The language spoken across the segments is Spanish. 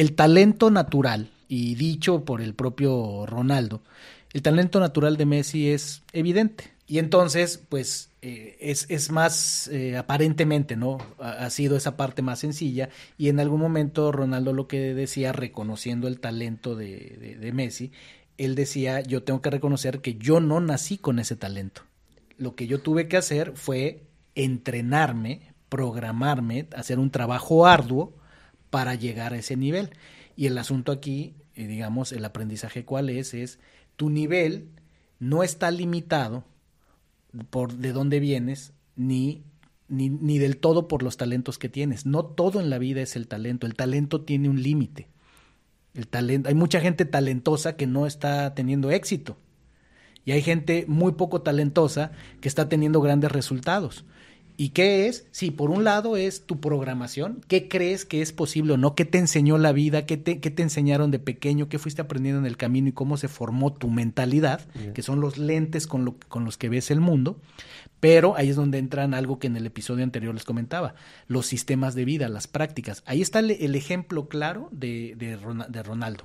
el talento natural, y dicho por el propio Ronaldo, el talento natural de Messi es evidente. Y entonces, pues, eh, es, es, más eh, aparentemente, ¿no? Ha, sido esa parte más sencilla. Y en algún momento Ronaldo lo que decía, reconociendo el talento de, de Messi, él decía, yo tengo que reconocer que yo no nací con ese talento. Lo que yo tuve que hacer fue entrenarme, programarme, hacer un trabajo arduo para llegar a ese nivel. Y el asunto aquí, eh, digamos, el aprendizaje cuál es, es tu nivel no está limitado por de dónde vienes, ni, ni, ni del todo por los talentos que tienes. No todo en la vida es el talento. El talento tiene un límite. El talento, hay mucha gente talentosa que no está teniendo éxito. Y hay gente muy poco talentosa que está teniendo grandes resultados. ¿Y qué es? Sí, por un lado es tu programación. ¿Qué crees que es posible o no? ¿Qué te enseñó la vida? ¿Qué te, qué te enseñaron de pequeño? ¿Qué fuiste aprendiendo en el camino y cómo se formó tu mentalidad? Que son los lentes con, lo, con los que ves el mundo. Pero ahí es donde entran algo que en el episodio anterior les comentaba, los sistemas de vida, las prácticas. Ahí está el, el ejemplo claro de, de, de Ronaldo.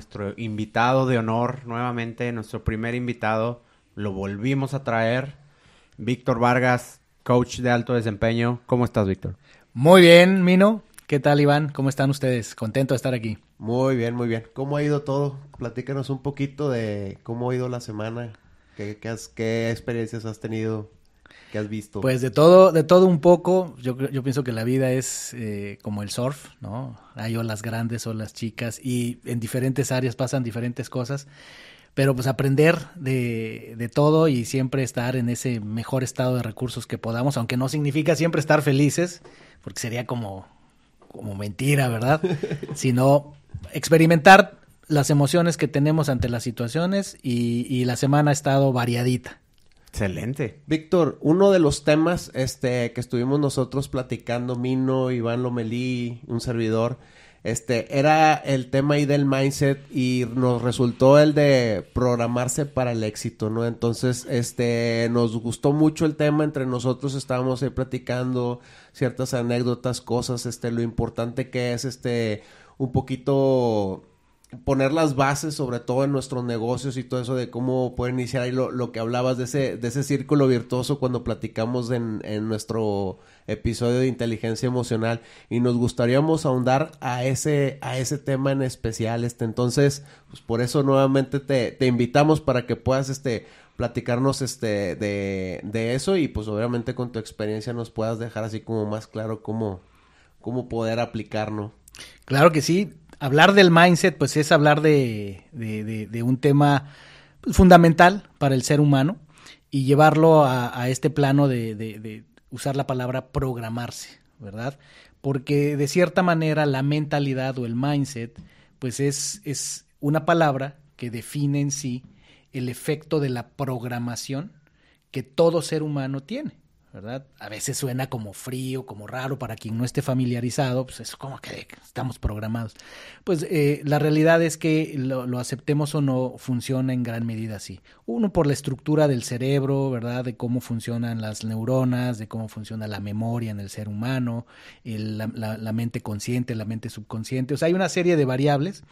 Nuestro invitado de honor, nuevamente, nuestro primer invitado, lo volvimos a traer. Víctor Vargas, coach de alto desempeño. ¿Cómo estás, Víctor? Muy bien, Mino. ¿Qué tal, Iván? ¿Cómo están ustedes? Contento de estar aquí. Muy bien, muy bien. ¿Cómo ha ido todo? Platícanos un poquito de cómo ha ido la semana. ¿Qué, qué experiencias has tenido ¿Qué has visto? Pues de todo, de todo un poco. Yo, yo pienso que la vida es eh, como el surf, ¿no? Hay olas grandes, olas chicas y en diferentes áreas pasan diferentes cosas. Pero pues aprender de, de todo y siempre estar en ese mejor estado de recursos que podamos, aunque no significa siempre estar felices, porque sería como, como mentira, ¿verdad? Sino experimentar las emociones que tenemos ante las situaciones y, y la semana ha estado variadita. Excelente. Víctor, uno de los temas este, que estuvimos nosotros platicando, Mino, Iván Lomelí, un servidor, este, era el tema ahí del mindset y nos resultó el de programarse para el éxito, ¿no? Entonces, este, nos gustó mucho el tema, entre nosotros estábamos ahí platicando ciertas anécdotas, cosas, este, lo importante que es, este, un poquito poner las bases, sobre todo en nuestros negocios y todo eso de cómo puede iniciar ahí lo, lo que hablabas de ese, de ese círculo virtuoso cuando platicamos en, en, nuestro episodio de inteligencia emocional. Y nos gustaríamos ahondar a ese, a ese tema en especial, este, entonces, pues por eso nuevamente te, te invitamos para que puedas, este, platicarnos, este, de, de eso y pues obviamente con tu experiencia nos puedas dejar así como más claro cómo, cómo poder aplicarlo. Claro que sí, hablar del mindset, pues es hablar de, un tema fundamental para el ser humano y llevarlo a, este plano de, usar la palabra programarse, ¿verdad? Porque de cierta manera la mentalidad o el mindset, pues es, es una palabra que define en sí el efecto de la programación que todo ser humano tiene. ¿Verdad? A veces suena como frío, como raro para quien no esté familiarizado, pues es como que estamos programados. Pues eh, la realidad es que lo, aceptemos o no, funciona en gran medida así. Uno por la estructura del cerebro, ¿verdad? De cómo funcionan las neuronas, de cómo funciona la memoria en el ser humano, la, mente consciente, la mente subconsciente. O sea, hay una serie de variables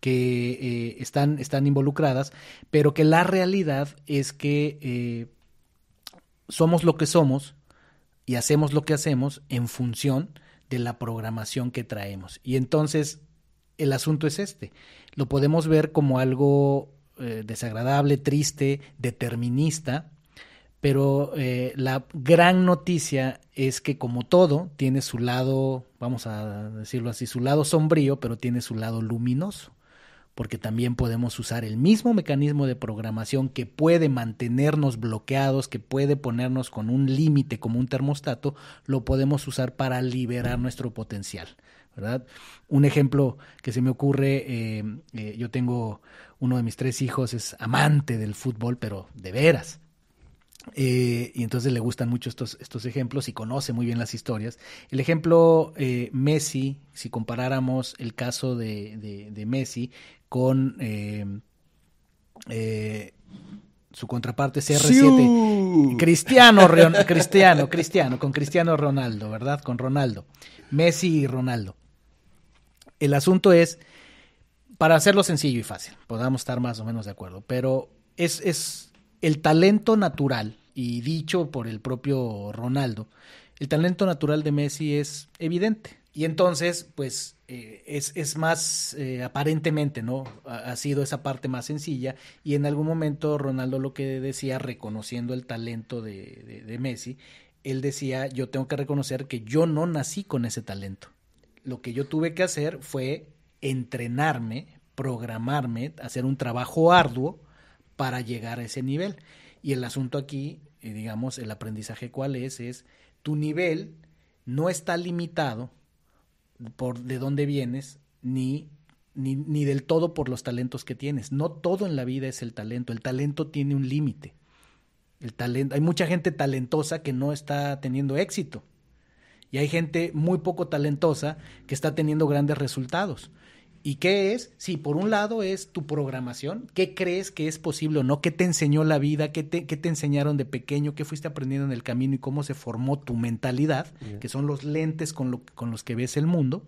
que eh, están, están involucradas, pero que la realidad es que... Eh, somos lo que somos y hacemos lo que hacemos en función de la programación que traemos. Y entonces el asunto es este. Lo podemos ver como algo eh, desagradable, triste, determinista, pero eh, la gran noticia es que como todo tiene su lado, vamos a decirlo así, su lado sombrío, pero tiene su lado luminoso. Porque también podemos usar el mismo mecanismo de programación que puede mantenernos bloqueados, que puede ponernos con un límite como un termostato, lo podemos usar para liberar nuestro potencial. ¿verdad? Un ejemplo que se me ocurre, eh, eh, yo tengo uno de mis tres hijos, es amante del fútbol, pero de veras. Eh, y entonces le gustan mucho estos, estos ejemplos y conoce muy bien las historias. El ejemplo Messi, si comparáramos el caso de, de, Messi con su contraparte CR7, Cristiano, Cristiano, Cristiano, con Cristiano Ronaldo, ¿verdad? Con Ronaldo. Messi y Ronaldo. El asunto es, para hacerlo sencillo y fácil, podamos estar más o menos de acuerdo, pero es, es el talento natural, y dicho por el propio Ronaldo, el talento natural de Messi es evidente. Y entonces, pues, eh, es, es, más eh, aparentemente, ¿no? Ha, sido esa parte más sencilla. Y en algún momento Ronaldo lo que decía, reconociendo el talento de, de Messi, él decía, yo tengo que reconocer que yo no nací con ese talento lo que yo tuve que hacer fue entrenarme, programarme, hacer un trabajo arduo para llegar a ese nivel. Y el asunto aquí, eh, digamos, el aprendizaje cuál es, es tu nivel no está limitado por de dónde vienes, ni, ni, ni del todo por los talentos que tienes. No todo en la vida es el talento. El talento tiene un límite. El talento, hay mucha gente talentosa que no está teniendo éxito y hay gente muy poco talentosa que está teniendo grandes resultados. ¿Y qué es? Sí, por un lado es tu programación. ¿Qué crees que es posible o no? ¿Qué te enseñó la vida? ¿Qué te, qué te enseñaron de pequeño? ¿Qué fuiste aprendiendo en el camino y cómo se formó tu mentalidad? Que son los lentes con, lo, con los que ves el mundo.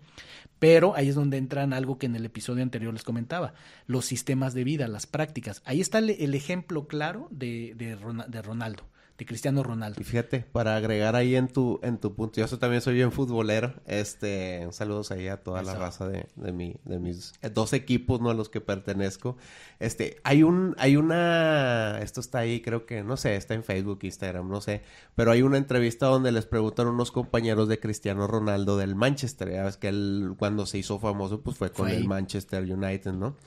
Pero ahí es donde entran algo que en el episodio anterior les comentaba, los sistemas de vida, las prácticas. Ahí está el, el ejemplo claro de, de, de Ronaldo de Cristiano Ronaldo. Y fíjate, para agregar ahí en tu, en tu punto, yo también soy bien futbolero, este, saludos ahí a toda la raza de, de, mi, de mis dos equipos, ¿no? A los que pertenezco. Este, hay un, hay una, esto está ahí, creo que, no sé, está en Facebook, Instagram, no sé, pero hay una entrevista donde les preguntan unos compañeros de Cristiano Ronaldo del Manchester, ya ves que él cuando se hizo famoso, pues fue con el Manchester United, ¿no?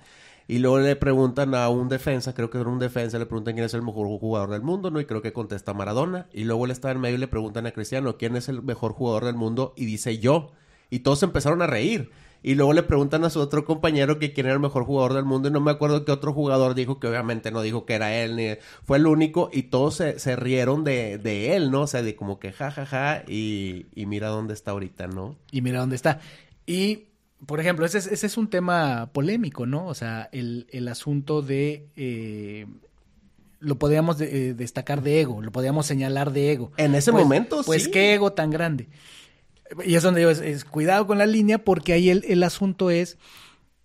Y luego le preguntan a un defensa, creo que era un defensa, le preguntan quién es el mejor jugador del mundo, ¿no? Y creo que contesta Maradona. Y luego él está en medio y le preguntan a Cristiano, ¿quién es el mejor jugador del mundo? Y dice yo. Y todos empezaron a reír. Y luego le preguntan a su otro compañero que quién era el mejor jugador del mundo y no me acuerdo qué otro jugador dijo que obviamente no dijo que era él, ni fue el único y todos se, se rieron de, de, él, ¿no? O sea, de como que ja, ja, ja y, y mira dónde está ahorita, ¿no? Y mira dónde está. Y por ejemplo, ese es, ese es un tema polémico, ¿no? O sea, el, el asunto de... Eh, lo podríamos eh, destacar de ego, lo podríamos señalar de ego. En ese pues, momento, Pues qué ego tan grande. Y es donde digo, es, cuidado con la línea porque ahí el, el asunto es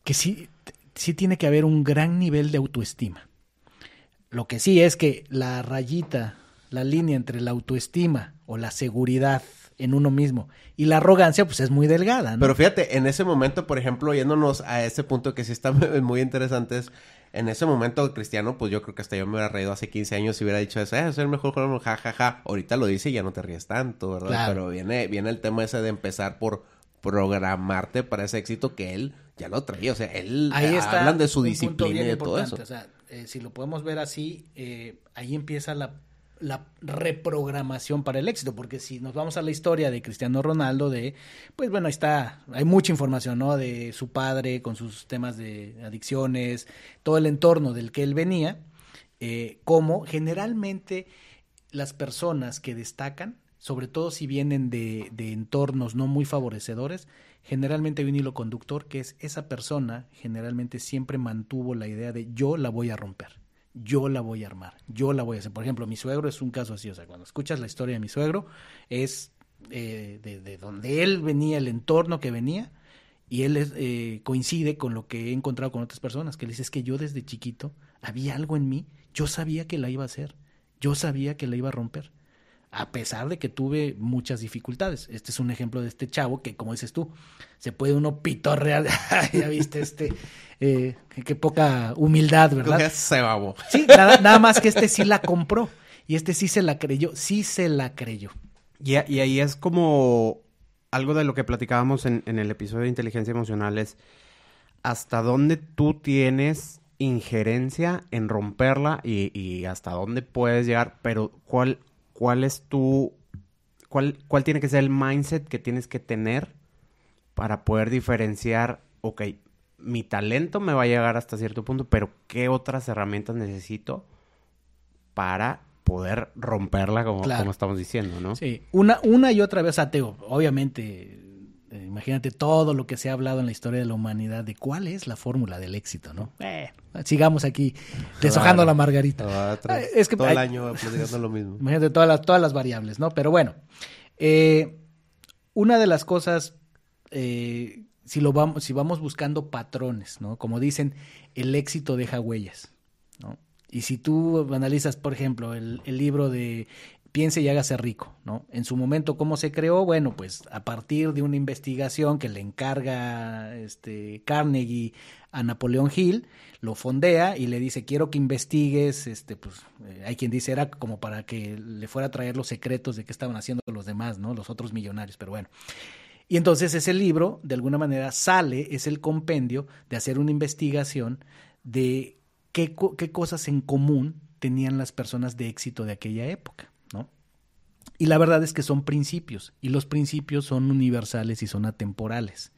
que sí, sí tiene que haber un gran nivel de autoestima. Lo que sí es que la rayita, la línea entre la autoestima o la seguridad en uno mismo. Y la arrogancia, pues es muy delgada, ¿no? Pero fíjate, en ese momento, por ejemplo, yéndonos a ese punto que sí está muy interesante, es, en ese momento, Cristiano, pues yo creo que hasta yo me hubiera reído hace 15 años si hubiera dicho eso, eh, es el mejor jugador, ja, ja, ja. Ahorita lo dice y ya no te ríes tanto, ¿verdad? Pero viene, viene el tema ese de empezar por programarte para ese éxito que él ya lo traía. O sea, él ahí está hablan de su disciplina y de todo eso. O sea, eh, si lo podemos ver así, eh, ahí empieza la la reprogramación para el éxito, porque si nos vamos a la historia de Cristiano Ronaldo, de, pues bueno, está, hay mucha información, ¿no? De su padre con sus temas de adicciones, todo el entorno del que él venía, eh, como generalmente las personas que destacan, sobre todo si vienen de, de entornos no muy favorecedores, generalmente hay un hilo conductor que es esa persona generalmente siempre mantuvo la idea de yo la voy a romper yo la voy a armar, yo la voy a hacer. Por ejemplo, mi suegro es un caso así, o sea, cuando escuchas la historia de mi suegro, es eh, de, donde él venía, el entorno que venía, y él eh, coincide con lo que he encontrado con otras personas, que le dice, es que yo desde chiquito había algo en mí, yo sabía que la iba a hacer, yo sabía que la iba a romper a pesar de que tuve muchas dificultades. Este es un ejemplo de este chavo que, como dices tú, se puede uno pitorrear. ya viste, este, eh, qué poca humildad, ¿verdad? Se babo. Sí, nada, nada, más que este sí la compró y este sí se la creyó, sí se la creyó. Y, y ahí es como algo de lo que platicábamos en, en el episodio de inteligencia emocional es hasta dónde tú tienes injerencia en romperla y, y hasta dónde puedes llegar, pero ¿cuál, cuál es tu, cuál, cuál tiene que ser el mindset que tienes que tener para poder diferenciar, ok, mi talento me va a llegar hasta cierto punto, pero ¿qué otras herramientas necesito para poder romperla como, Claro. como estamos diciendo, ¿no? Sí, una, una y otra vez, o sea, te digo, obviamente, eh, imagínate todo lo que se ha hablado en la historia de la humanidad de cuál es la fórmula del éxito, ¿no? Eh, sigamos aquí deshojando Claro. la margarita. Ah, Eh, es que todo el año platicando lo mismo. Imagínate todas las, todas las variables, ¿no? Pero bueno, eh, una de las cosas, eh, si, lo vamos, si vamos buscando patrones, ¿no? Como dicen, el éxito deja huellas, ¿no? Y si tú analizas, por ejemplo, el, el libro de Piense y hágase rico, ¿no? En su momento, ¿cómo se creó? Bueno, pues a partir de una investigación que le encarga este Carnegie a Napoleón Hill, lo fondea y le dice, quiero que investigues, este, pues, eh, hay quien dice, era como para que le fuera a traer los secretos de qué estaban haciendo los demás, ¿no? Los otros millonarios, pero bueno. Y entonces ese libro, de alguna manera, sale, es el compendio de hacer una investigación de qué, co- qué cosas en común tenían las personas de éxito de aquella época, Y la verdad es que son principios, y los principios son universales y son atemporales.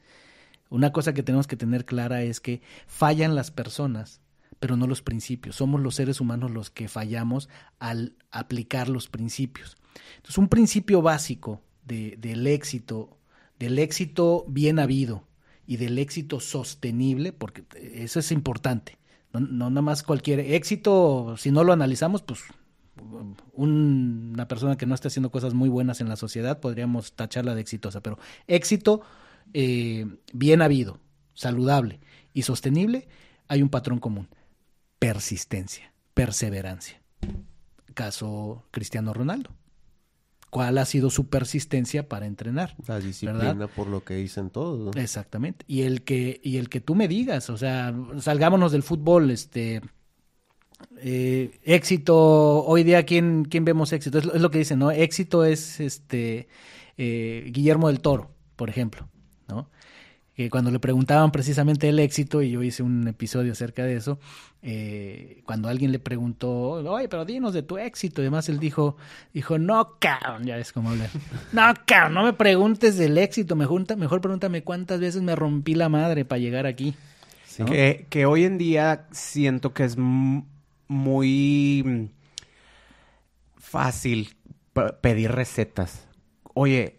Una cosa que tenemos que tener clara es que fallan las personas, pero no los principios. Somos los seres humanos los que fallamos al aplicar los principios. Entonces, un principio básico de- del éxito, del éxito bien habido y del éxito sostenible, porque eso es importante. No, no nada más cualquier éxito, si no lo analizamos, pues un- una persona que no esté haciendo cosas muy buenas en la sociedad, podríamos tacharla de exitosa, pero éxito eh, bien habido, saludable y sostenible, hay un patrón común, persistencia, perseverancia. Caso Cristiano Ronaldo. ¿Cuál ha sido su persistencia para entrenar? La disciplina ¿Verdad? por lo que dicen todos. ¿no? Exactamente. Y el que, y el que tú me digas, o sea, salgámonos del fútbol, este eh, éxito, hoy día quién, quién vemos éxito, es lo, es lo que dicen, ¿no? Éxito es este eh, Guillermo del Toro, por ejemplo, ¿no? Que cuando le preguntaban precisamente el éxito, y yo hice un episodio acerca de eso, eh, cuando alguien le preguntó, oye, pero dinos de tu éxito, y además él dijo, dijo, no, cabrón, ya ves cómo hablar, no, cabrón, no me preguntes del éxito, mejor, mejor pregúntame cuántas veces me rompí la madre para llegar aquí. ¿no? Que, que hoy en día siento que es muy mm, fácil pe- pedir recetas. Oye,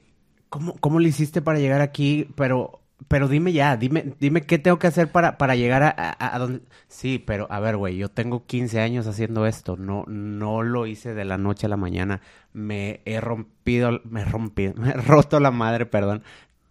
¿cómo, ¿cómo le hiciste para llegar aquí? Pero, pero dime ya, dime, dime qué tengo que hacer para, para llegar a, a, a donde... Sí, pero a ver, güey, yo tengo 15 años haciendo esto. No, no lo hice de la noche a la mañana. Me he rompido, me he rompido, me he roto la madre, perdón.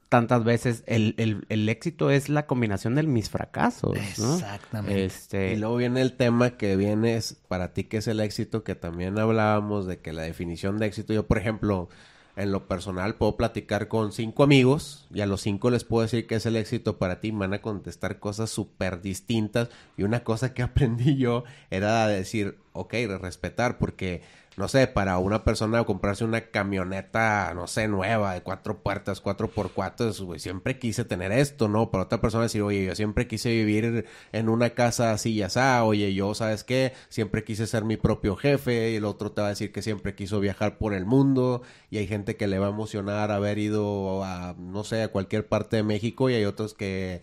Tantas veces el, el, el éxito es la combinación de mis fracasos, ¿no? Exactamente. Este, Y luego viene el tema que viene es para ti que es el éxito, que también hablábamos de que la definición de éxito, yo por ejemplo, en lo personal puedo platicar con cinco amigos y a los cinco les puedo decir que es el éxito para ti, me van a contestar cosas súper distintas y una cosa que aprendí yo era decir, ok, respetar, porque no sé, para una persona comprarse una camioneta, no sé, nueva, de cuatro puertas, cuatro por cuatro, siempre quise tener esto, ¿no? Para otra persona decir, oye, yo siempre quise vivir en una casa así y así, oye, yo, ¿sabes qué? Siempre quise ser mi propio jefe, y el otro te va a decir que siempre quiso viajar por el mundo, y hay gente que le va a emocionar haber ido a, no sé, a cualquier parte de México, y hay otros que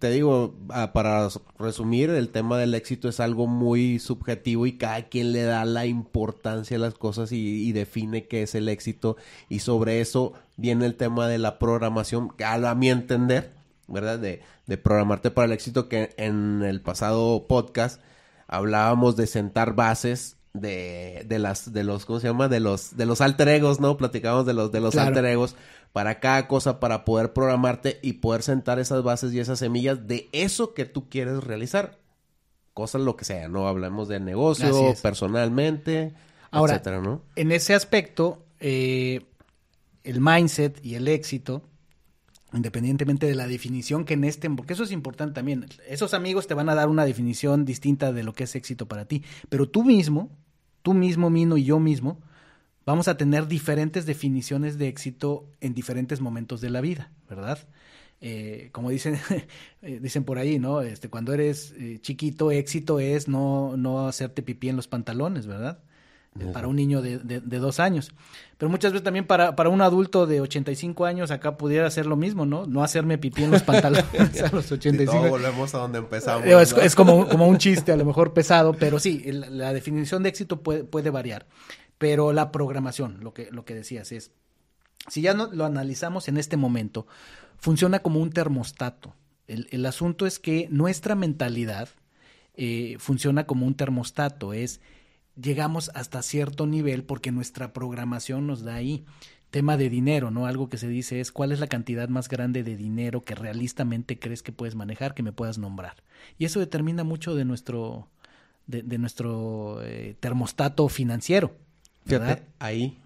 te digo, ah, para resumir, el tema del éxito es algo muy subjetivo y cada quien le da la importancia a las cosas y, y define qué es el éxito. Y sobre eso viene el tema de la programación, que a, a mi entender, ¿verdad? De, de programarte para el éxito, que en el pasado podcast hablábamos de sentar bases de, de las de los cómo se llama de los de los alter egos no platicábamos de los de los Claro. alter egos para cada cosa para poder programarte y poder sentar esas bases y esas semillas de eso que tú quieres realizar. Cosas lo que sea no hablamos de negocio personalmente Ahora, etcétera no En ese aspecto, eh, el mindset y el éxito, independientemente de la definición que en este, porque eso es importante también, esos amigos te van a dar una definición distinta de lo que es éxito para ti, pero tú mismo, tú mismo, Mino y yo mismo, vamos a tener diferentes definiciones de éxito en diferentes momentos de la vida, ¿verdad? eh, como dicen, eh, dicen por ahí, ¿no? Este, cuando eres eh, chiquito, éxito es no, no hacerte pipí en los pantalones, ¿verdad? Para un niño de, de, dos años. Pero muchas veces también para, para un adulto de 85 años acá pudiera ser lo mismo, ¿no? No hacerme pipí en los pantalones a los 85. volvemos a donde empezamos. Es, es, como, como un chiste a lo mejor pesado, pero sí, la definición de éxito puede, puede variar. Pero la programación, lo que, lo que decías es, si ya no, lo analizamos en este momento, funciona como un termostato. El, asunto es que nuestra mentalidad eh, funciona como un termostato, es llegamos hasta cierto nivel porque nuestra programación nos da ahí. Tema de dinero, ¿no? Algo que se dice es cuál es la cantidad más grande de dinero que realistamente crees que puedes manejar, que me puedas nombrar. Y eso determina mucho de nuestro, de, nuestro eh, termostato financiero. Fíjate, ahí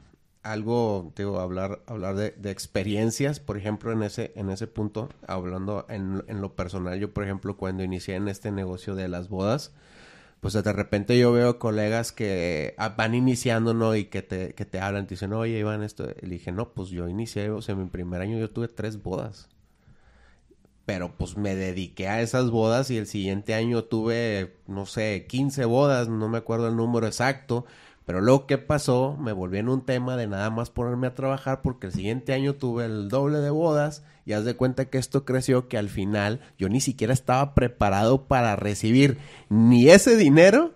algo, digo, hablar, hablar de, de, experiencias, por ejemplo, en ese, en ese punto, hablando en, en, lo personal, yo, por ejemplo, cuando inicié en este negocio de las bodas, pues de repente yo veo colegas que ah, van iniciando, ¿no? Y que te, que te hablan, te dicen, oye, Iván, esto, y le dije, no, pues yo inicié, o sea, en mi primer año yo tuve tres bodas. Pero pues me dediqué a esas bodas y el siguiente año tuve, no sé, 15 bodas, no me acuerdo el número exacto, pero luego, ¿qué pasó? Me volví en un tema de nada más ponerme a trabajar porque el siguiente año tuve el doble de bodas y haz de cuenta que esto creció que al final yo ni siquiera estaba preparado para recibir ni ese dinero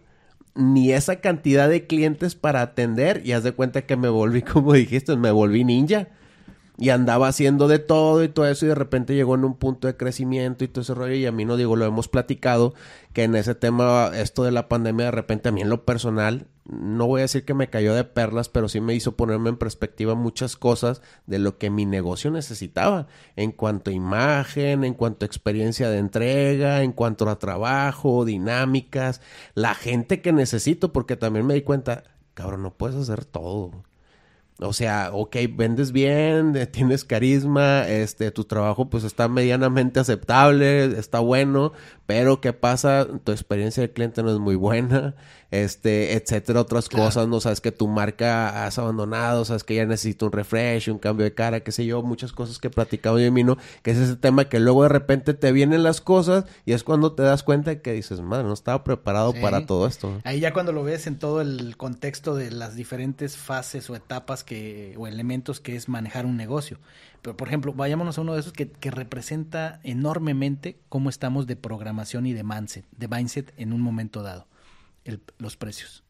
ni esa cantidad de clientes para atender y haz de cuenta que me volví, como dijiste, me volví ninja y andaba haciendo de todo y todo eso y de repente llegó en un punto de crecimiento y todo ese rollo y a mí no digo, lo hemos platicado que en ese tema, esto de la pandemia de repente a mí en lo personal, no voy a decir que me cayó de perlas, pero sí me hizo ponerme en perspectiva muchas cosas de lo que mi negocio necesitaba en cuanto a imagen, en cuanto a experiencia de entrega, en cuanto a trabajo, dinámicas, la gente que necesito, porque también me di cuenta, cabrón, no puedes hacer todo. O sea, ok, vendes bien, eh, tienes carisma, este, tu trabajo pues está medianamente aceptable, está bueno, pero ¿qué pasa? Tu experiencia de cliente no es muy buena, este, etcétera, otras cosas, no sabes que tu marca has abandonado, sabes que ya necesita un refresh, un cambio de cara, qué sé yo, muchas cosas que he platicado yo y Mino, que es ese tema que luego de repente te vienen las cosas y es cuando te das cuenta que dices, madre, no estaba preparado para todo esto. Ahí ya cuando lo ves en todo el contexto de las diferentes fases o etapas que, o elementos que es manejar un negocio. Pero, por ejemplo, vayámonos a uno de esos que, que representa enormemente cómo estamos de programación y de mindset, de mindset en un momento dado los precios.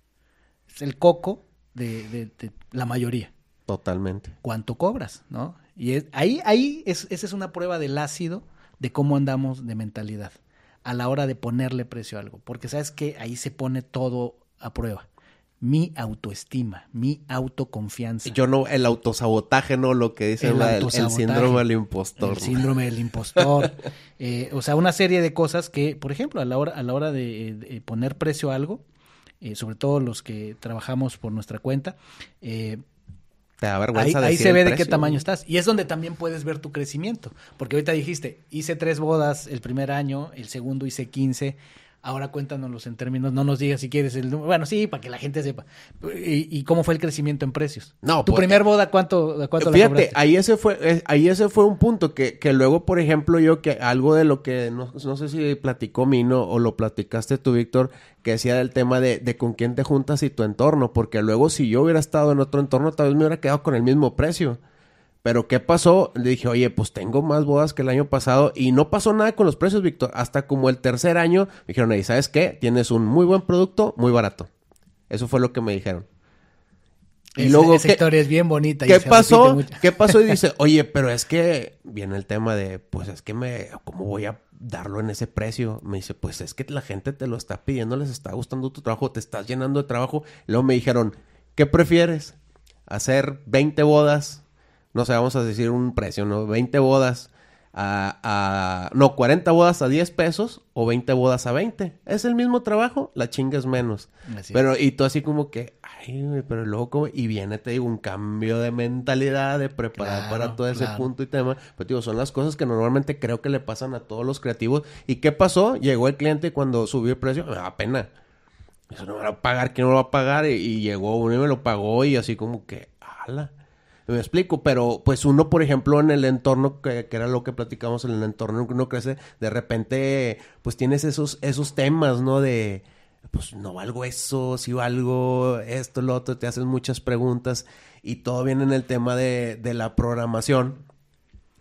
Es el coco de, la mayoría. Totalmente. ¿Cuánto cobras? ¿No? Y ahí, ahí es, esa es una prueba del ácido de cómo andamos de mentalidad a la hora de ponerle precio a algo. Porque sabes que ahí se pone todo a prueba. Mi autoestima, mi autoconfianza. Yo no, el autosabotaje, no lo que dice el, el, síndrome del impostor. El síndrome del impostor. Eh, o sea, una serie de cosas que, por ejemplo, a la hora, a la hora de poner precio a algo, eh, sobre todo los que trabajamos por nuestra cuenta. Eh, te da vergüenza ahí, ahí se ve de qué tamaño estás. Y es donde también puedes ver tu crecimiento. Porque ahorita dijiste, hice tres bodas el primer año, el segundo hice 15 Ahora cuéntanos en términos, no nos digas si quieres el número. Bueno, sí, para que la gente sepa. ¿Y, cómo fue el crecimiento en precios? No, ¿Tu pues, primer boda cuánto, cuánto Fíjate, ahí ese fue, ahí ese fue un punto que, que luego, por ejemplo, yo que algo de lo que, no, no sé si platicó Mino o lo platicaste tú, Víctor, que decía del tema de, de con quién te juntas y tu entorno, porque luego si yo hubiera estado en otro entorno, tal vez me hubiera quedado con el mismo precio. Pero ¿qué pasó? Le dije, oye, pues tengo más bodas que el año pasado y no pasó nada con los precios, Víctor. Hasta como el tercer año me dijeron, ¿y sabes qué? Tienes un muy buen producto, muy barato. Eso fue lo que me dijeron. Y luego, esa historia es bien bonita. ¿Qué pasó? ¿Qué pasó? Y dice, oye, pero es que viene el tema de, pues es que me, ¿cómo voy a darlo en ese precio? Me dice, pues es que la gente te lo está pidiendo, les está gustando tu trabajo, te estás llenando de trabajo. Luego me dijeron, ¿qué prefieres? ¿Hacer 20 bodas no sé, vamos a decir un precio, ¿no? 20 bodas a, no, 40 bodas a 10 pesos o 20 bodas a 20. Es el mismo trabajo, la chinga es menos. pero, y tú así como que, ay, pero luego como, y viene, te digo, un cambio de mentalidad, de preparar para todo ese punto y tema. Pero digo, son las cosas que normalmente creo que le pasan a todos los creativos. ¿Y qué pasó? Llegó el cliente y cuando subió el precio, me da pena. Eso no me va a pagar, ¿quién no lo va a pagar? Y, y llegó uno y me lo pagó y así como que, ala. Me explico, pero pues uno, por ejemplo, en el entorno, que, que, era lo que platicamos en el entorno que uno crece, de repente, pues tienes esos, esos temas, ¿no? De, pues no valgo eso, si valgo esto, lo otro, te haces muchas preguntas y todo viene en el tema de, de la programación,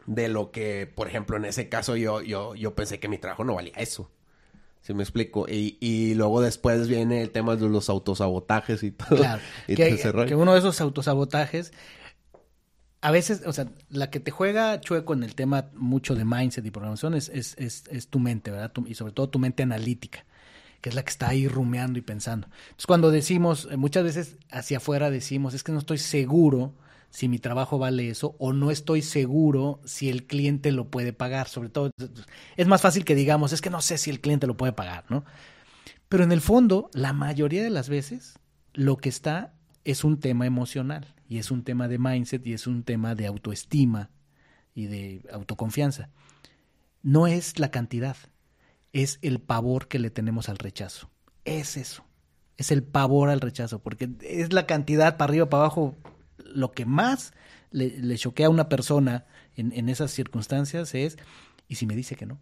de lo que, por ejemplo, en ese caso yo, yo, yo pensé que mi trabajo no valía eso. Si me explico. Y, y, luego después viene el tema de los autosabotajes y todo. Claro. y que, que, uno de esos autosabotajes, a veces, o sea, la que te juega chueco en el tema mucho de mindset y programación es, es, es, es tu mente, ¿verdad? Tu, y sobre todo tu mente analítica, que es la que está ahí rumeando y pensando. Entonces, cuando decimos, muchas veces hacia afuera decimos, es que no estoy seguro si mi trabajo vale eso o no estoy seguro si el cliente lo puede pagar. Sobre todo, es más fácil que digamos, es que no sé si el cliente lo puede pagar, ¿no? Pero en el fondo, la mayoría de las veces, lo que está es un tema emocional y es un tema de mindset y es un tema de autoestima y de autoconfianza. No es la cantidad, es el pavor que le tenemos al rechazo. Es eso, es el pavor al rechazo, porque es la cantidad para arriba, para abajo, lo que más le, le choquea a una persona en, esas circunstancias es, ¿y si me dice que no?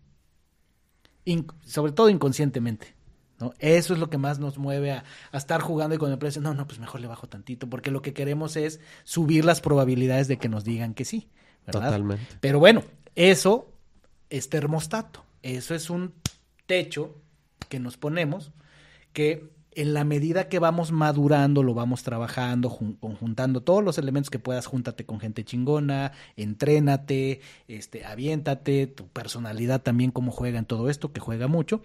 Sobre todo inconscientemente. ¿No? Eso es lo que más nos mueve a, a, estar jugando y con el precio, no, no, pues mejor le bajo tantito, porque lo que queremos es subir las probabilidades de que nos digan que sí. ¿verdad? Totalmente. Pero bueno, eso es termostato, eso es un techo que nos ponemos que en la medida que vamos madurando, lo vamos trabajando, jun conjuntando todos los elementos que puedas, júntate con gente chingona, entrénate, este, aviéntate, tu personalidad también, cómo juega en todo esto, que juega mucho,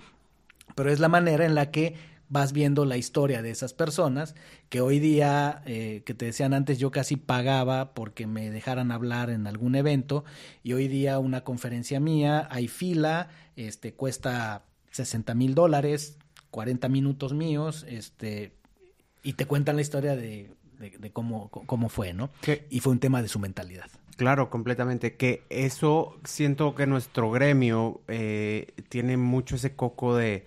pero es la manera en la que vas viendo la historia de esas personas que hoy día, eh, que te decían antes, yo casi pagaba porque me dejaran hablar en algún evento y hoy día una conferencia mía, hay fila, este, cuesta 60 mil dólares, 40 minutos míos, este, y te cuentan la historia de, de, de cómo, cómo fue, ¿no? ¿Qué? Y fue un tema de su mentalidad. Claro, completamente. Que eso siento que nuestro gremio eh, tiene mucho ese coco de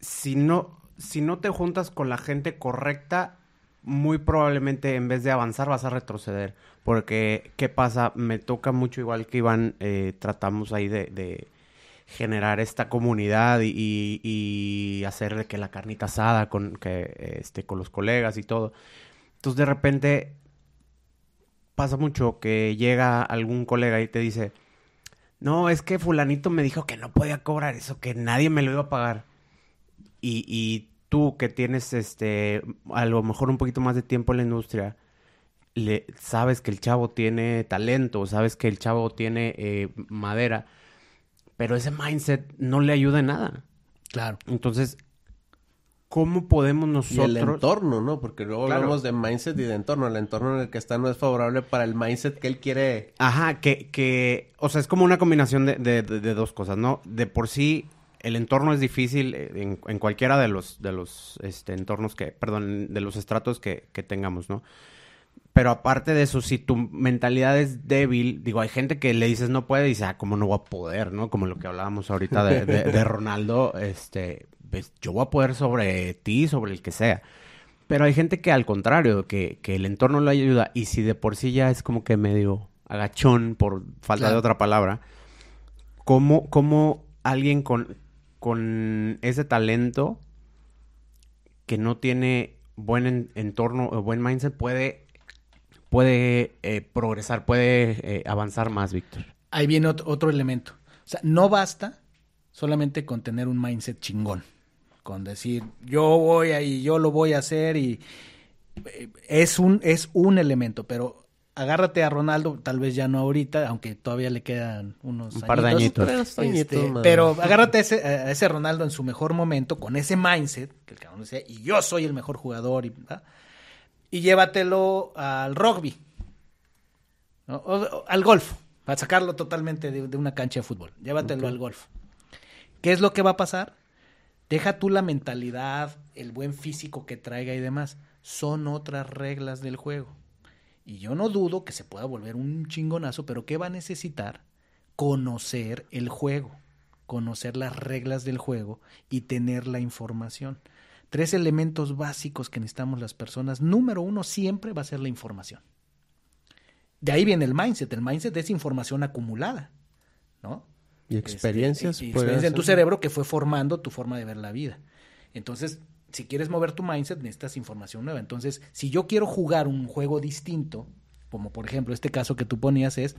si no, si no te juntas con la gente correcta, muy probablemente en vez de avanzar vas a retroceder. Porque, ¿qué pasa? Me toca mucho igual que Iván, eh, tratamos ahí de, de, generar esta comunidad y, y, hacer que la carnita asada con, que, este, con los colegas y todo. Entonces de repente pasa mucho que llega algún colega y te dice, no, es que fulanito me dijo que no podía cobrar eso, que nadie me lo iba a pagar. Y, y tú que tienes este a lo mejor un poquito más de tiempo en la industria, le, sabes que el chavo tiene talento, sabes que el chavo tiene eh, madera, pero ese mindset no le ayuda en nada. Claro. Entonces, ¿cómo podemos nosotros... Y el entorno, ¿no? Porque luego Claro. hablamos de mindset y de entorno. El entorno en el que está no es favorable para el mindset que él quiere. Ajá, que, que, o sea, es como una combinación de, de, de- de dos cosas, ¿no? De por sí, el entorno es difícil eh, en, en cualquiera de los, de los este, entornos que, perdón, de los estratos que, que tengamos, ¿no? Pero aparte de eso, si tu mentalidad es débil, digo, hay gente que le dices no puede y dice, ah, ¿cómo no voy a poder, no? Como lo que hablábamos ahorita de, de- de Ronaldo, este, pues, yo voy a poder sobre ti, sobre el que sea. Pero hay gente que al contrario, que, que el entorno le ayuda y si de por sí ya es como que medio agachón, por falta de otra palabra, ¿cómo, cómo alguien con, con ese talento que no tiene buen en- entorno o buen mindset puede, puede eh, progresar, puede eh, avanzar más, Víctor? Ahí viene ot- otro elemento. O sea, no basta solamente con tener un mindset chingón. Con decir, yo voy ahí, yo lo voy a hacer y eh, es un, es un elemento, pero agárrate a Ronaldo, tal vez ya no ahorita, aunque todavía le quedan unos Un par de añitos. Tres añitos, Este, madre. pero agárrate a ese, a ese Ronaldo en su mejor momento, con ese mindset, que el cabrón decía, y yo soy el mejor jugador, y, y llévatelo al rugby, ¿no? o, o al golf, para sacarlo totalmente de, de una cancha de fútbol. Llévatelo al golf. ¿Qué es lo que va a pasar? Deja tú la mentalidad, el buen físico que traiga y demás. Son otras reglas del juego. Y yo no dudo que se pueda volver un chingonazo, pero ¿qué va a necesitar? Conocer el juego, conocer las reglas del juego y tener la información. Tres elementos básicos que necesitamos las personas. Número uno siempre va a ser la información. De ahí viene el mindset. El mindset es información acumulada, ¿no? Y Este, experiencias. y- experiencia en tu cerebro que fue formando tu forma de ver la vida. Entonces, si quieres mover tu mindset, necesitas información nueva. Entonces, si yo quiero jugar un juego distinto, como por ejemplo este caso que tú ponías es,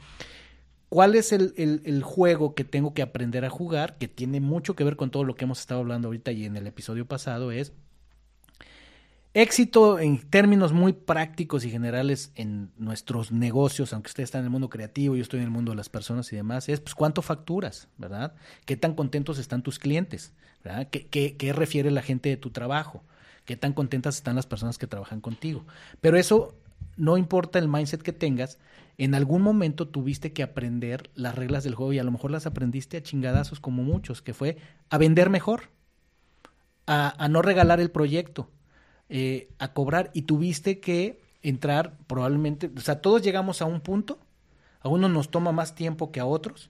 ¿cuál es el, el- juego que tengo que aprender a jugar? Que tiene mucho que ver con todo lo que hemos estado hablando ahorita y en el episodio pasado es éxito en términos muy prácticos y generales en nuestros negocios, aunque usted está en el mundo creativo, yo estoy en el mundo de las personas y demás, es pues cuánto facturas, ¿verdad? ¿Qué tan contentos están tus clientes? ¿Qué, refiere la gente de tu trabajo? ¿Qué tan contentas están las personas que trabajan contigo? Pero eso no importa el mindset que tengas, en algún momento tuviste que aprender las reglas del juego y a lo mejor las aprendiste a chingadazos como muchos, que fue a vender mejor, a, a no regalar el proyecto, eh, a cobrar y tuviste que entrar probablemente, o sea, todos llegamos a un punto, a uno nos toma más tiempo que a otros,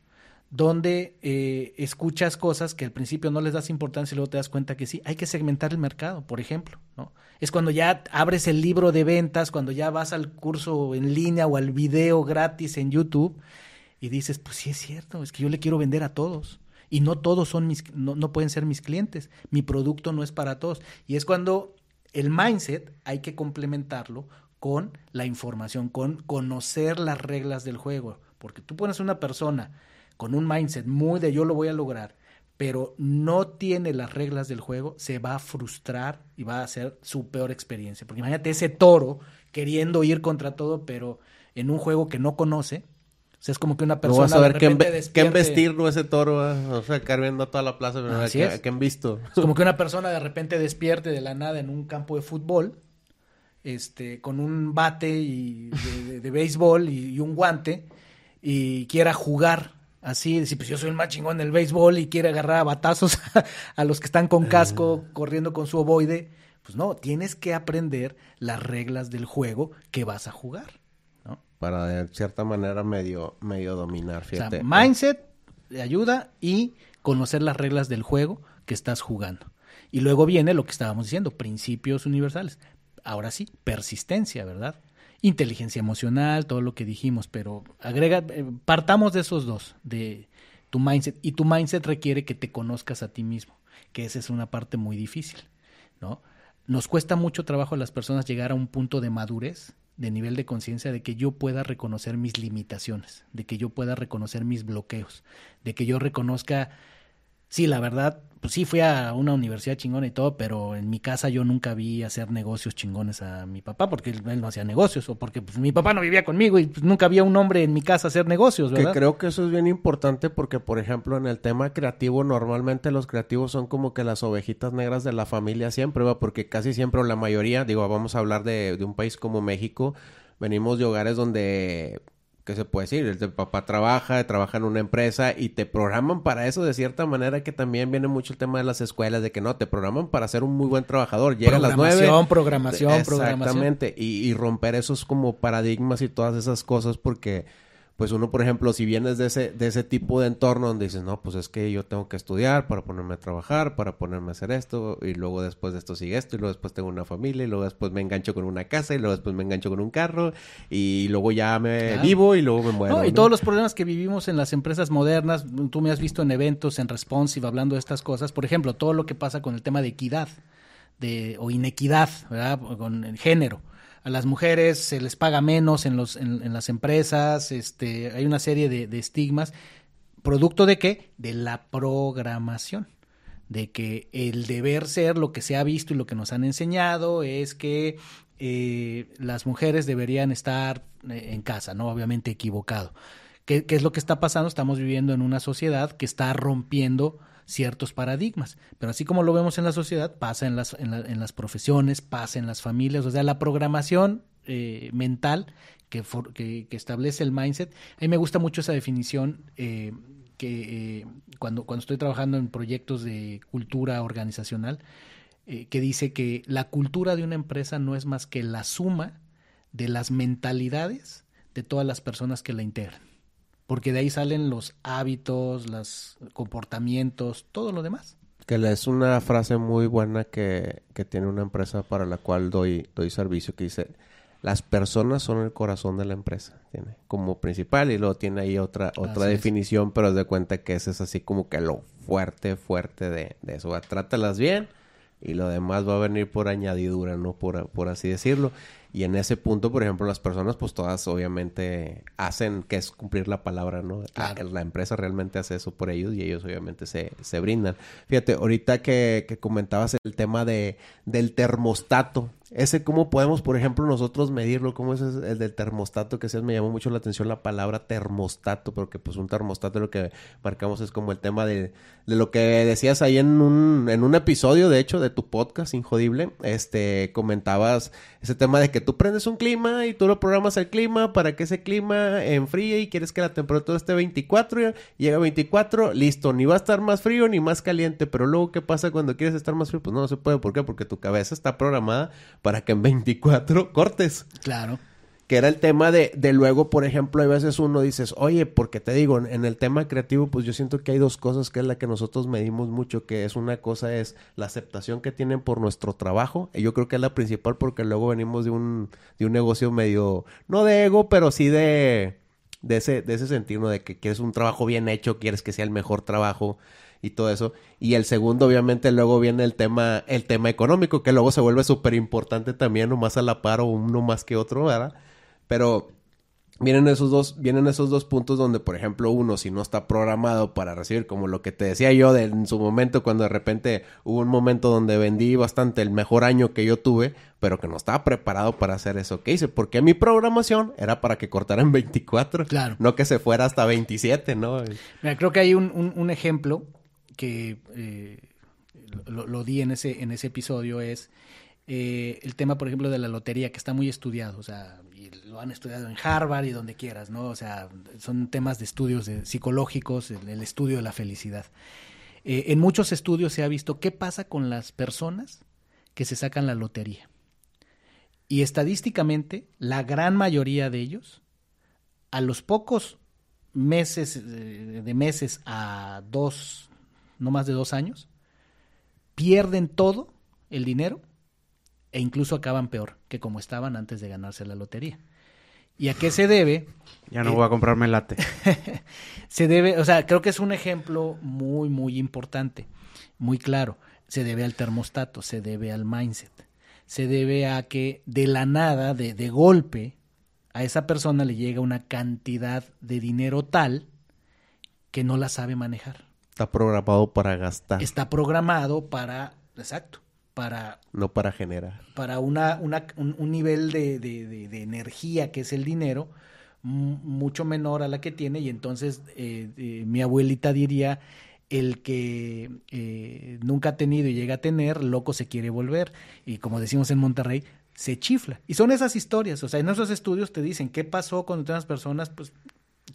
donde eh, escuchas cosas que al principio no les das importancia y luego te das cuenta que sí, hay que segmentar el mercado, por ejemplo, ¿no? Es cuando ya abres el libro de ventas, cuando ya vas al curso en línea o al video gratis en YouTube y dices, pues sí es cierto, es que yo le quiero vender a todos y no todos son mis, no, no pueden ser mis clientes, mi producto no es para todos. Y es cuando el mindset hay que complementarlo con la información, con conocer las reglas del juego, porque tú pones una persona con un mindset muy de yo lo voy a lograr, pero no tiene las reglas del juego, se va a frustrar y va a ser su peor experiencia. Porque imagínate ese toro queriendo ir contra todo, pero en un juego que no conoce. O sea, es como que una No persona vas a ver ve- despierte- quién vestir, no ese toro. ¿eh? O sea, estar viendo toda la plaza. pero Así ¿qué- es. ¿Quién visto? Es como que una persona de repente despierte de la nada en un campo de fútbol, este, con un bate y de, de- de béisbol y, y un guante, y quiera jugar así, decir, pues yo soy el más chingón del béisbol y quiere agarrar a batazos a los que están con casco corriendo con su ovoide. Pues no, tienes que aprender las reglas del juego que vas a jugar. ¿no? Para de cierta manera medio, medio dominar, O sea, fíjate. mindset te ayuda y conocer las reglas del juego que estás jugando. Y luego viene lo que estábamos diciendo, principios universales. Ahora sí, persistencia, ¿verdad? Inteligencia emocional, todo lo que dijimos, pero agrega, eh, partamos de esos dos, de tu mindset. Y tu mindset requiere que te conozcas a ti mismo, que esa es una parte muy difícil, ¿no? Nos cuesta mucho trabajo a las personas llegar a un punto de madurez, de nivel de conciencia, de que yo pueda reconocer mis limitaciones, de que yo pueda reconocer mis bloqueos, de que yo reconozca, sí, la verdad, pues sí, fui a una universidad chingona y todo, pero en mi casa yo nunca vi hacer negocios chingones a mi papá, porque él, él no hacía negocios, o porque pues, mi papá no vivía conmigo y pues, nunca había un hombre en mi casa hacer negocios, Que ¿verdad? creo que eso es bien importante porque, por ejemplo, en el tema creativo, normalmente los creativos son como que las ovejitas negras de la familia siempre, ¿va? Porque casi siempre, o la mayoría, digo, vamos a hablar de, de un país como México, venimos de hogares donde, ¿qué se puede decir? El de papá trabaja, trabaja en una empresa y te programan para eso de cierta manera que también viene mucho el tema de las escuelas, de que no, te programan para ser un muy buen trabajador. Llega a las nueve. Programación, programación, programación. Exactamente, y, y romper esos como paradigmas y todas esas cosas porque pues uno, por ejemplo, si vienes de ese, de ese tipo de entorno donde dices, no, pues es que yo tengo que estudiar para ponerme a trabajar, para ponerme a hacer esto, y luego después de esto sigue esto, y luego después tengo una familia, y luego después me engancho con una casa, y luego después me engancho con un carro, y luego ya me Claro. vivo, y luego me muero. No, y ¿no? todos los problemas que vivimos en las empresas modernas, tú me has visto en eventos, en Responsive, hablando de estas cosas. Por ejemplo, todo lo que pasa con el tema de equidad de, o inequidad, ¿verdad? Con el género. A las mujeres se les paga menos en, los, en, las empresas, este, hay una serie de, de estigmas. ¿Producto de qué? De la programación de que el deber ser, lo que se ha visto y lo que nos han enseñado es que eh, las mujeres deberían estar eh, en casa, ¿no? Obviamente equivocado. ¿Qué, ¿Qué, es lo que está pasando? Estamos viviendo en una sociedad que está rompiendo ciertos paradigmas, pero así como lo vemos en la sociedad, pasa en las, en, la, en las profesiones, pasa en las familias, o sea, la programación eh, mental que, for, que, establece el mindset. A mí me gusta mucho esa definición eh, que eh, cuando, cuando estoy trabajando en proyectos de cultura organizacional, eh, que dice que la cultura de una empresa no es más que la suma de las mentalidades de todas las personas que la integran. Porque de ahí salen los hábitos, los comportamientos, todo lo demás. Que es una frase muy buena que, que tiene una empresa para la cual doy, doy servicio que dice, las personas son el corazón de la empresa, tiene como principal y luego tiene ahí otra otra definición, pero es de cuenta que ese es así como que lo fuerte, fuerte de, de eso. Trátalas bien y lo demás va a venir por añadidura, ¿no? Por, por así decirlo. Y en ese punto, por ejemplo, las personas, pues todas obviamente hacen que es cumplir la palabra, ¿no? La, empresa realmente hace eso por ellos y ellos obviamente se, se brindan. Fíjate, ahorita que, que comentabas el tema de, del termostato, ese cómo podemos, por ejemplo, nosotros medirlo, cómo es el del termostato, que se me llamó mucho la atención la palabra termostato, porque pues un termostato lo que marcamos es como el tema de, de lo que decías ahí en un, en un episodio, de hecho, de tu podcast, Injodible, este, comentabas ese tema de que tú prendes un clima y tú lo programas el clima para que ese clima enfríe y quieres que la temperatura esté 24, llega a 24, listo, ni va a estar más frío ni más caliente, pero luego, ¿qué pasa cuando quieres estar más frío? Pues no, no se puede, ¿por qué? Porque tu cabeza está programada para que en 24 cortes. Claro. Que era el tema de, de luego, por ejemplo, hay veces uno dices, oye, porque te digo, en, el tema creativo, pues yo siento que hay dos cosas que es la que nosotros medimos mucho, que es una cosa es la aceptación que tienen por nuestro trabajo, y yo creo que es la principal porque luego venimos de un, de un negocio medio, no de ego, pero sí de, de ese, de ese sentido, de que quieres un trabajo bien hecho, quieres que sea el mejor trabajo, y todo eso. Y el segundo, obviamente, luego viene el tema, el tema económico, que luego se vuelve súper importante también, uno más a la par o uno más que otro, ¿verdad? Pero vienen esos dos, vienen esos dos puntos donde, por ejemplo, uno, si no está programado para recibir, como lo que te decía yo de, en su momento, cuando de repente hubo un momento donde vendí bastante el mejor año que yo tuve, pero que no estaba preparado para hacer eso que hice, porque mi programación era para que cortara en 24, claro. no que se fuera hasta 27, ¿no? Mira, creo que hay un, un, un ejemplo que eh, lo, di en ese, en ese episodio es eh, el tema, por ejemplo, de la lotería, que está muy estudiado, o sea, y lo han estudiado en Harvard y donde quieras, ¿no? O sea, son temas de estudios psicológicos, el, estudio de la felicidad. Eh, en muchos estudios se ha visto qué pasa con las personas que se sacan la lotería. Y estadísticamente, la gran mayoría de ellos, a los pocos meses, de meses a dos, no más de dos años, pierden todo el dinero e incluso acaban peor que como estaban antes de ganarse la lotería. ¿Y a qué se debe? Ya no voy a comprarme late. se debe, o sea, creo que es un ejemplo muy, muy importante, muy claro. Se debe al termostato, se debe al mindset, se debe a que de la nada, de, de golpe, a esa persona le llega una cantidad de dinero tal que no la sabe manejar. Está programado para gastar. Está programado para, exacto, para... No para generar. Para una, una un, nivel de, de, energía que es el dinero mucho menor a la que tiene y entonces eh, eh, mi abuelita diría el que eh, nunca ha tenido y llega a tener, loco se quiere volver. Y como decimos en Monterrey, se chifla. Y son esas historias. O sea, en esos estudios te dicen qué pasó cuando unas personas pues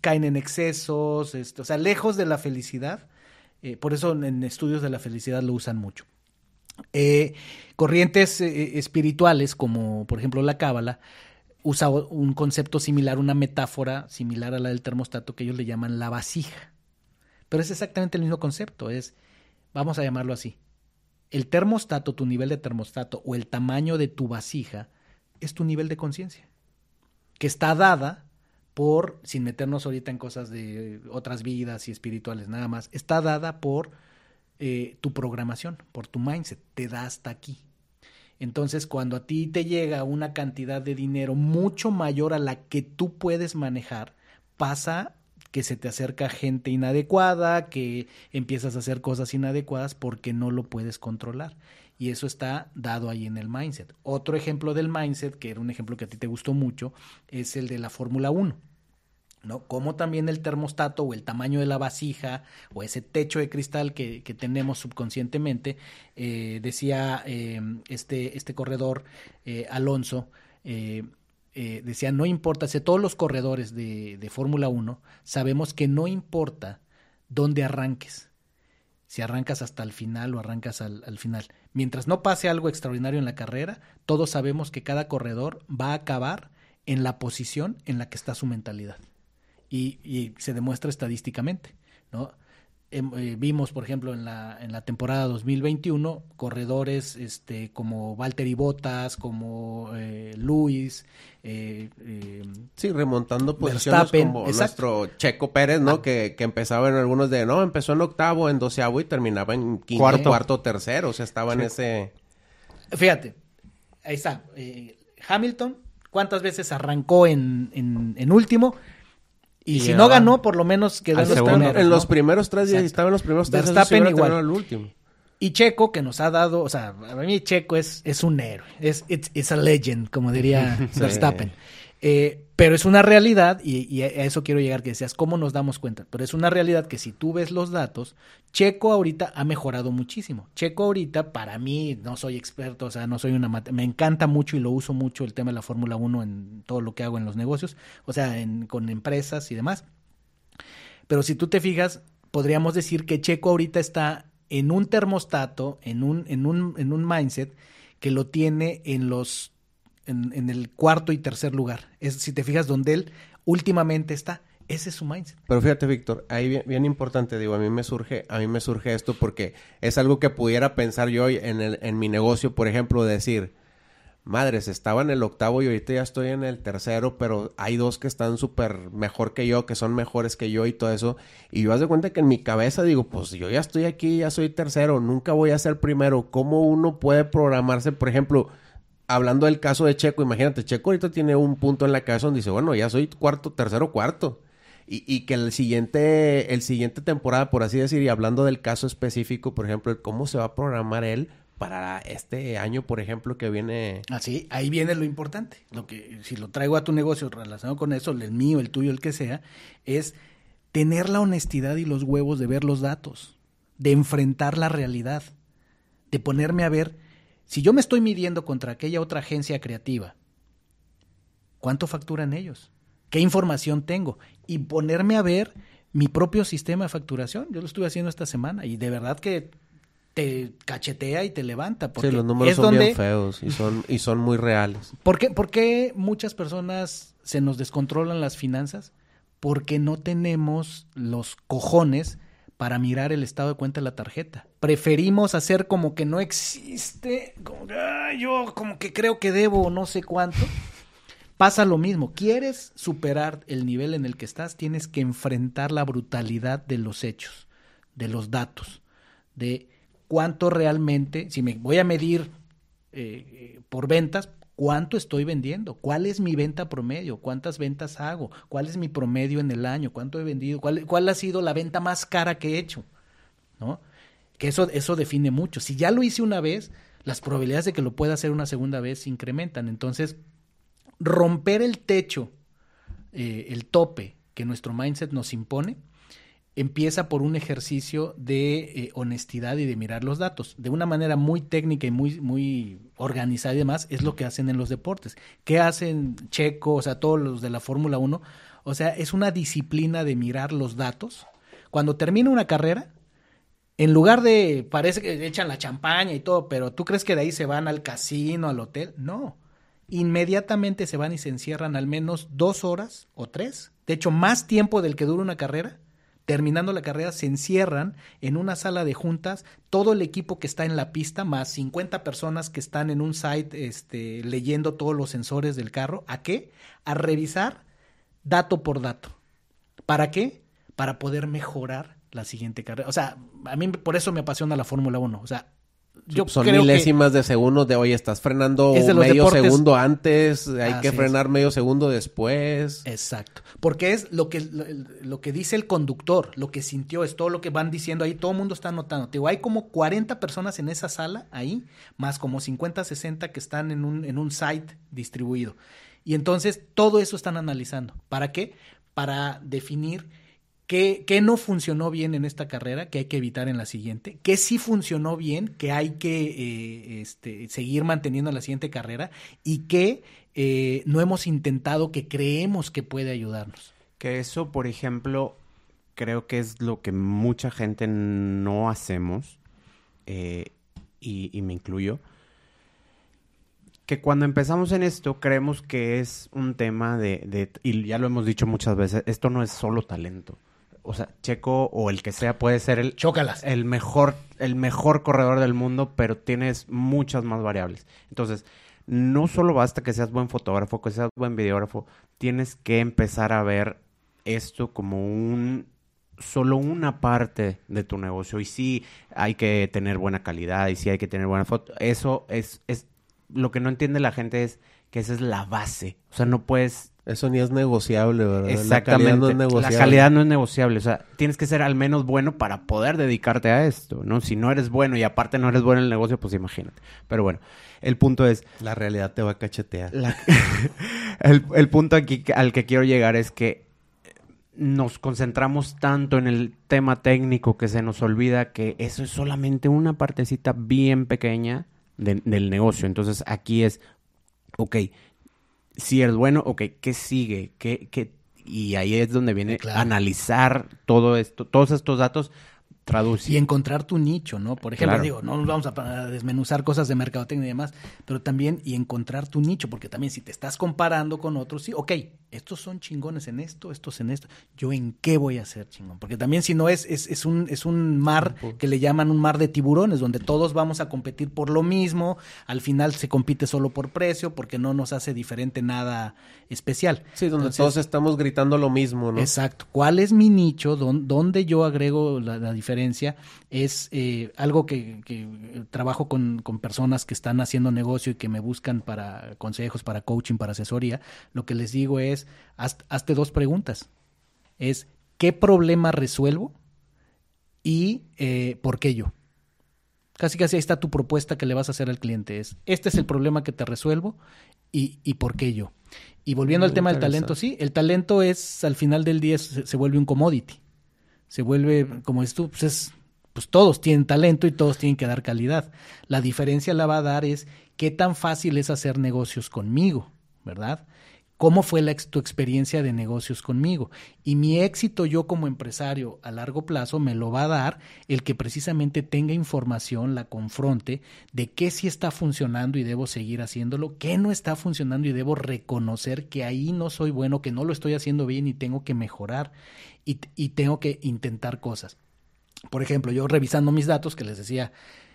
caen en excesos, esto, o sea, lejos de la felicidad, eh, por eso en estudios de la felicidad lo usan mucho. Eh, corrientes eh, espirituales, como por ejemplo la cábala, usa un concepto similar, una metáfora similar a la del termostato que ellos le llaman la vasija. Pero es exactamente el mismo concepto, es, vamos a llamarlo así, el termostato, tu nivel de termostato o el tamaño de tu vasija es tu nivel de conciencia, que está dada por, sin meternos ahorita en cosas de otras vidas y espirituales nada más, está dada por eh, tu programación, por tu mindset, te da hasta aquí. Entonces, cuando a ti te llega una cantidad de dinero mucho mayor a la que tú puedes manejar, pasa que se te acerca gente inadecuada, que empiezas a hacer cosas inadecuadas porque no lo puedes controlar. Y eso está dado ahí en el mindset. Otro ejemplo del mindset, que era un ejemplo que a ti te gustó mucho, es el de la Fórmula 1. ¿no? Como también el termostato o el tamaño de la vasija o ese techo de cristal que, tenemos subconscientemente, eh, decía eh, este, este corredor eh, Alonso, decía, no importa, si todos los corredores de, de Fórmula 1 sabemos que no importa dónde arranques, si arrancas hasta el final o arrancas al, al, final. Mientras no pase algo extraordinario en la carrera, todos sabemos que cada corredor va a acabar en la posición en la que está su mentalidad y, se demuestra estadísticamente, ¿no? Em, eh, vimos, por ejemplo, en la, en la temporada 2021, corredores este, como Valtteri Bottas, como eh, Luis, eh, eh, Sí, remontando posiciones Verstappen, como exacto. nuestro Checo Pérez, ¿no? Ah. Que, que empezaba en algunos de, no, empezó en octavo, en doceavo y terminaba en quinto, Cuarto. cuarto, tercero. O sea, estaba en ese... Fíjate, ahí está. eh, Hamilton, ¿cuántas veces arrancó en, en, en último? Y, Y si no ganó, por lo menos quedó al en los primeros, en ¿no? los primeros tres días, estaba en los primeros tres días. Verstappen igual. el último. Y Checo, que nos ha dado, o sea, a mí Checo es, es un héroe, es it's, it's a legend, como diría Sí. Verstappen. Eh, pero es una realidad, y, a eso quiero llegar, que decías, ¿cómo nos damos cuenta? Pero es una realidad que si tú ves los datos, Checo ahorita ha mejorado muchísimo. Checo ahorita, para mí, no soy experto, o sea, no soy una... Me encanta mucho y lo uso mucho el tema de la Fórmula 1 en todo lo que hago en los negocios, o sea, en, con empresas y demás. Pero si tú te fijas, podríamos decir que Checo ahorita está en un termostato, en un, en un, en un mindset que lo tiene en los en, el cuarto y tercer lugar. Es si te fijas donde él últimamente está. Ese es su mindset. Pero fíjate, Víctor, ahí bien, bien importante, digo, a mí me surge, a mí me surge esto porque es algo que pudiera pensar yo en, el, en mi negocio, por ejemplo, decir, madres, estaba en el octavo y ahorita ya estoy en el tercero, pero hay dos que están súper mejor que yo, que son mejores que yo y todo eso. Y yo haz de cuenta que en mi cabeza digo, pues yo ya estoy aquí, ya soy tercero, nunca voy a ser primero. ¿Cómo uno puede programarse, por ejemplo, hablando del caso de Checo, imagínate, Checo ahorita tiene un punto en la cabeza donde dice, bueno, ya soy cuarto, tercero, cuarto. Y, y que el siguiente, el siguiente temporada, por así decir, y hablando del caso específico, por ejemplo, cómo se va a programar él para este año, por ejemplo, que viene... Así, ahí viene lo importante. Lo que, si lo traigo a tu negocio relacionado con eso, el mío, el tuyo, el que sea, es tener la honestidad y los huevos de ver los datos, de enfrentar la realidad, de ponerme a ver, si yo me estoy midiendo contra aquella otra agencia creativa, ¿cuánto facturan ellos? ¿Qué información tengo? Y ponerme a ver mi propio sistema de facturación. Yo lo estuve haciendo esta semana y de verdad que te cachetea y te levanta. Porque sí, los números es son donde, bien feos y son, y son muy reales. ¿Por qué, por qué muchas personas se nos descontrolan las finanzas? Porque no tenemos los cojones para mirar el estado de cuenta de la tarjeta. Preferimos hacer como que no existe, como que "Ay, yo como que creo que debo no sé cuánto. Pasa lo mismo. ¿Quieres superar el nivel en el que estás? Tienes que enfrentar la brutalidad de los hechos, de los datos, de cuánto realmente, si me voy a medir eh, eh, por ventas, cuánto estoy vendiendo, cuál es mi venta promedio, cuántas ventas hago, cuál es mi promedio en el año, cuánto he vendido, cuál, cuál ha sido la venta más cara que he hecho, ¿no? Que eso, eso define mucho. Si ya lo hice una vez, las probabilidades de que lo pueda hacer una segunda vez se incrementan. Entonces, romper el techo, eh, el tope que nuestro mindset nos impone, empieza por un ejercicio de eh, honestidad y de mirar los datos. De una manera muy técnica y muy, muy organizada y demás, es lo que hacen en los deportes. ¿Qué hacen Checo, o sea, todos los de la Fórmula 1? O sea, es una disciplina de mirar los datos. Cuando termina una carrera, en lugar de, parece que echan la champaña y todo, pero ¿tú crees que de ahí se van al casino, al hotel? No. Inmediatamente se van y se encierran al menos dos horas o tres. De hecho, más tiempo del que dura una carrera. Terminando la carrera, se encierran en una sala de juntas, todo el equipo que está en la pista, más 50 personas que están en un site este, leyendo todos los sensores del carro. ¿A qué? A revisar dato por dato. ¿Para qué? Para poder mejorar la siguiente carrera. O sea, a mí por eso me apasiona la Fórmula 1. O sea, yo Son creo que milésimas de segundos de, oye, estás frenando Es de los medio deportes- segundo antes, hay que es. frenar medio segundo después. Exacto. Porque es lo que, lo, lo que dice el conductor, lo que sintió, es todo lo que van diciendo ahí, todo el mundo está anotando. Te digo, hay como 40 personas en esa sala ahí, más como 50, 60 que están en un, en un site distribuido. Y entonces todo eso están analizando. ¿Para qué? Para definir qué, no funcionó bien en esta carrera, que hay que evitar en la siguiente, qué sí funcionó bien, que hay que eh, este, seguir manteniendo en la siguiente carrera y qué eh, no hemos intentado que creemos que puede ayudarnos. Que eso, por ejemplo, creo que es lo que mucha gente no hacemos, eh, y, me incluyo, que cuando empezamos en esto creemos que es un tema de- y ya lo hemos dicho muchas veces, esto no es solo talento. O sea, Checo o el que sea puede ser el, Chócalas. el mejor, el mejor corredor del mundo, pero tienes muchas más variables. Entonces, no solo basta que seas buen fotógrafo, que seas buen videógrafo, tienes que empezar a ver esto como un solo una parte de tu negocio y sí hay que tener buena calidad y sí hay que tener buena foto. Eso es, es lo que no entiende la gente es que esa es la base. O sea, no puedes Eso ni es negociable, ¿verdad? Exactamente. La calidad no es negociable. La calidad no es negociable. O sea, tienes que ser al menos bueno para poder dedicarte a esto, ¿no? Si no eres bueno y aparte no eres bueno en el negocio, pues imagínate. Pero bueno, el punto es, La realidad te va a cachetear. la- el, el punto aquí al que quiero llegar es que nos concentramos tanto en el tema técnico que se nos olvida que eso es solamente una partecita bien pequeña de- del negocio. Entonces aquí es, ok, si eres bueno, ok, ¿qué sigue? ¿Qué, qué? Y ahí es donde viene Claro. analizar todo esto, todos estos datos, traducir. Y encontrar tu nicho, ¿no? Por ejemplo, Claro. digo, no nos vamos a desmenuzar cosas de mercadotecnia y demás, pero también y encontrar tu nicho, porque también si te estás comparando con otros, sí, ok, estos son chingones en esto, estos en esto, yo en qué voy a ser chingón, porque también si no es, es, es un, es un mar que le llaman un mar de tiburones, donde todos vamos a competir por lo mismo, al final se compite solo por precio, porque no nos hace diferente nada especial. Sí, donde Entonces, todos estamos gritando lo mismo, ¿no? Exacto. ¿Cuál es mi nicho? Dón- ¿Dónde yo agrego la, la diferencia? Es eh, algo que, que, trabajo con, con personas que están haciendo negocio y que me buscan para consejos, para coaching, para asesoría. Lo que les digo es, haz- hazte dos preguntas. Es, ¿qué problema resuelvo? Y eh, ¿por qué yo? Casi casi ahí está tu propuesta que le vas a hacer al cliente. Es, este es el problema que te resuelvo y, y por qué yo. Y volviendo al tema del talento, sí, el talento es, al final del día, se, se vuelve un commodity. Se vuelve, como es tú, pues es, pues todos tienen talento y todos tienen que dar calidad. La diferencia la va a dar es qué tan fácil es hacer negocios conmigo, ¿verdad? ¿Cómo fue la, tu experiencia de negocios conmigo? Y mi éxito yo como empresario a largo plazo me lo va a dar el que precisamente tenga información, la confronte de qué sí está funcionando y debo seguir haciéndolo, qué no está funcionando y debo reconocer que ahí no soy bueno, que no lo estoy haciendo bien y tengo que mejorar y tengo que intentar cosas. Por ejemplo, yo revisando mis datos que les decía